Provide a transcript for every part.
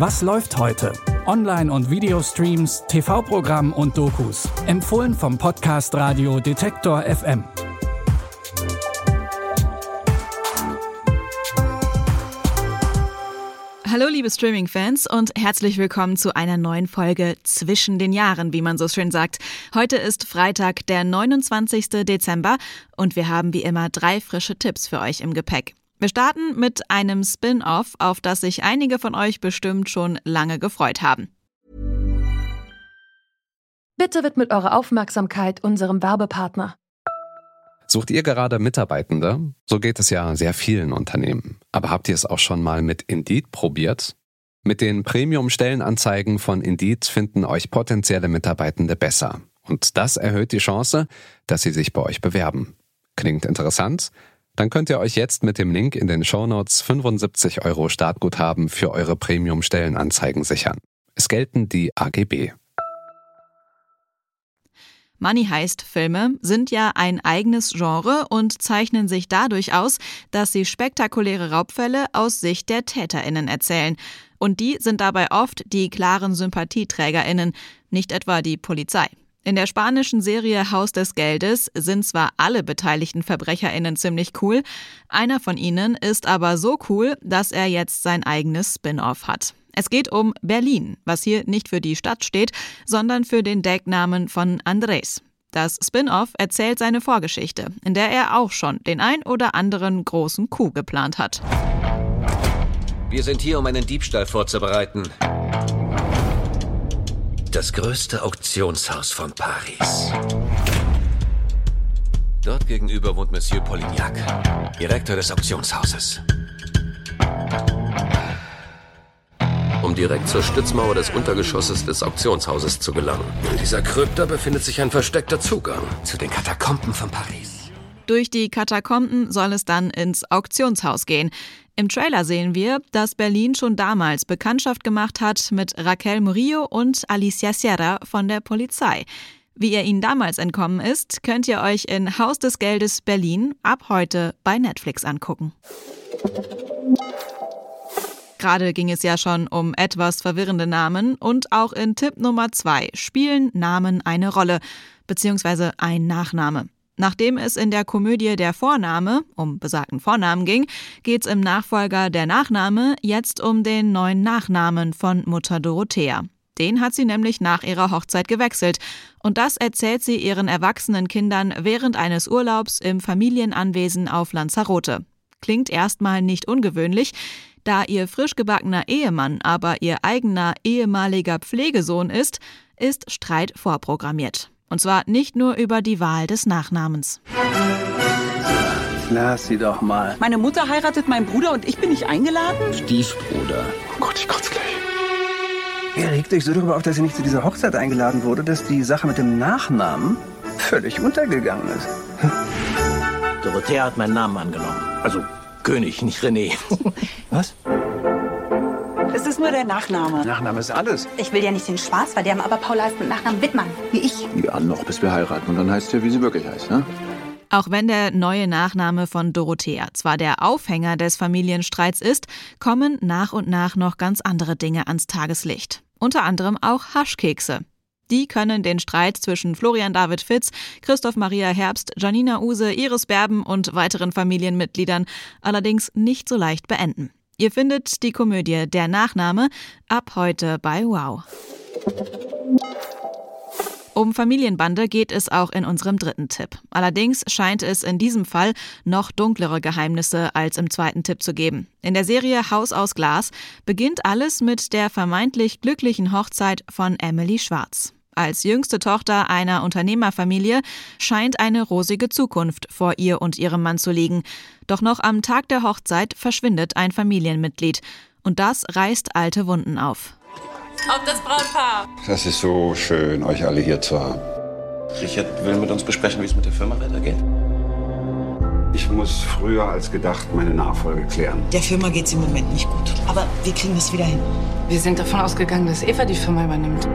Was läuft heute? Online- und Videostreams, TV-Programm und Dokus. Empfohlen vom Podcast Radio Detektor FM. Hallo liebe Streaming-Fans und herzlich willkommen zu einer neuen Folge Zwischen den Jahren, wie man so schön sagt. Heute ist Freitag, der 29. Dezember und wir haben wie immer drei frische Tipps für euch im Gepäck. Wir starten mit einem Spin-off, auf das sich einige von euch bestimmt schon lange gefreut haben. Bitte widmet eure Aufmerksamkeit unserem Werbepartner. Sucht ihr gerade Mitarbeitende? So geht es ja sehr vielen Unternehmen. Aber habt ihr es auch schon mal mit Indeed probiert? Mit den Premium-Stellenanzeigen von Indeed finden euch potenzielle Mitarbeitende besser. Und das erhöht die Chance, dass sie sich bei euch bewerben. Klingt interessant? Dann könnt ihr euch jetzt mit dem Link in den Shownotes 75 Euro Startguthaben für eure Premium-Stellenanzeigen sichern. Es gelten die AGB. Money Heist Filme sind ja ein eigenes Genre und zeichnen sich dadurch aus, dass sie spektakuläre Raubfälle aus Sicht der Täterinnen erzählen. Und die sind dabei oft die klaren Sympathieträgerinnen, nicht etwa die Polizei. In der spanischen Serie Haus des Geldes sind zwar alle beteiligten Verbrecherinnen ziemlich cool, einer von ihnen ist aber so cool, dass er jetzt sein eigenes Spin-off hat. Es geht um Berlin, was hier nicht für die Stadt steht, sondern für den Decknamen von Andres. Das Spin-off erzählt seine Vorgeschichte, in der er auch schon den ein oder anderen großen Coup geplant hat. Wir sind hier, um einen Diebstahl vorzubereiten. Das größte Auktionshaus von Paris. Dort gegenüber wohnt Monsieur Polignac, Direktor des Auktionshauses. um direkt zur Stützmauer des Untergeschosses des Auktionshauses zu gelangen. In dieser Krypta befindet sich ein versteckter Zugang zu den Katakomben von Paris. Durch die Katakomben soll es dann ins Auktionshaus gehen. Im Trailer sehen wir, dass Berlin schon damals Bekanntschaft gemacht hat mit Raquel Murillo und Alicia Sierra von der Polizei. Wie ihr ihnen damals entkommen ist, könnt ihr euch in Haus des Geldes Berlin ab heute bei Netflix angucken. Gerade ging es ja schon um etwas verwirrende Namen und auch in Tipp Nummer zwei spielen Namen eine Rolle, beziehungsweise ein Nachname. Nachdem es in der Komödie Der Vorname um besagten Vornamen ging, geht es im Nachfolger Der Nachname jetzt um den neuen Nachnamen von Mutter Dorothea. Den hat sie nämlich nach ihrer Hochzeit gewechselt. Und das erzählt sie ihren erwachsenen Kindern während eines Urlaubs im Familienanwesen auf Lanzarote. Klingt erstmal nicht ungewöhnlich, da ihr frisch gebackener Ehemann aber ihr eigener ehemaliger Pflegesohn ist, ist Streit vorprogrammiert. Und zwar nicht nur über die Wahl des Nachnamens. Lass sie doch mal. Meine Mutter heiratet meinen Bruder und ich bin nicht eingeladen? Stiefbruder. Oh Gott, ich kotze gleich. Ihr regt euch so darüber auf, dass sie nicht zu dieser Hochzeit eingeladen wurde, dass die Sache mit dem Nachnamen völlig untergegangen ist. Dorothea hat meinen Namen angenommen. Also König, nicht René. Was? Es ist nur der Nachname. Nachname ist alles. Ich will ja nicht den Spaß verderben, aber Paula heißt mit Nachnamen Wittmann, wie ich. Ja, noch bis wir heiraten. Und dann heißt sie, wie sie wirklich heißt, ne? Auch wenn der neue Nachname von Dorothea zwar der Aufhänger des Familienstreits ist, kommen nach und nach noch ganz andere Dinge ans Tageslicht. Unter anderem auch Haschkekse. Die können den Streit zwischen Florian David Fitz, Christoph Maria Herbst, Janina Use, Iris Berben und weiteren Familienmitgliedern allerdings nicht so leicht beenden. Ihr findet die Komödie Der Nachname ab heute bei Wow. Um Familienbande geht es auch in unserem dritten Tipp. Allerdings scheint es in diesem Fall noch dunklere Geheimnisse als im zweiten Tipp zu geben. In der Serie Haus aus Glas beginnt alles mit der vermeintlich glücklichen Hochzeit von Emily Schwarz. Als jüngste Tochter einer Unternehmerfamilie scheint eine rosige Zukunft vor ihr und ihrem Mann zu liegen. Doch noch am Tag der Hochzeit verschwindet ein Familienmitglied. Und das reißt alte Wunden auf. Auf das Brautpaar! Das ist so schön, euch alle hier zu haben. Richard will mit uns besprechen, wie es mit der Firma weitergeht. Ich muss früher als gedacht meine Nachfolge klären. Der Firma geht es im Moment nicht gut. Aber wir kriegen das wieder hin. Wir sind davon ausgegangen, dass Eva die Firma übernimmt.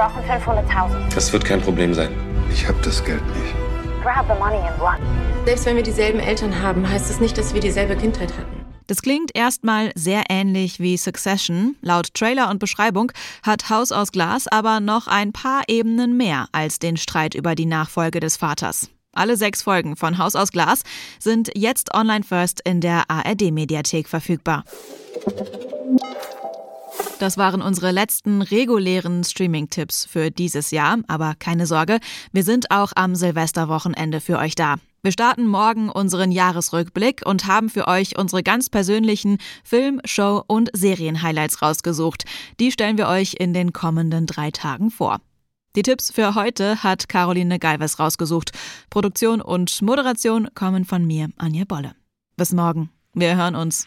Brauchen 500.000. Das wird kein Problem sein. Ich hab das Geld nicht. Grab the money and run. Selbst wenn wir dieselben Eltern haben, heißt es das nicht, dass wir dieselbe Kindheit hatten. Das klingt erstmal sehr ähnlich wie Succession. Laut Trailer und Beschreibung hat Haus aus Glas aber noch ein paar Ebenen mehr als den Streit über die Nachfolge des Vaters. Alle sechs Folgen von Haus aus Glas sind jetzt online first in der ARD-Mediathek verfügbar. Das waren unsere letzten regulären Streaming-Tipps für dieses Jahr. Aber keine Sorge, wir sind auch am Silvesterwochenende für euch da. Wir starten morgen unseren Jahresrückblick und haben für euch unsere ganz persönlichen Film-, Show- und Serien-Highlights rausgesucht. Die stellen wir euch in den kommenden drei Tagen vor. Die Tipps für heute hat Caroline Galvez rausgesucht. Produktion und Moderation kommen von mir, Anja Bolle. Bis morgen. Wir hören uns.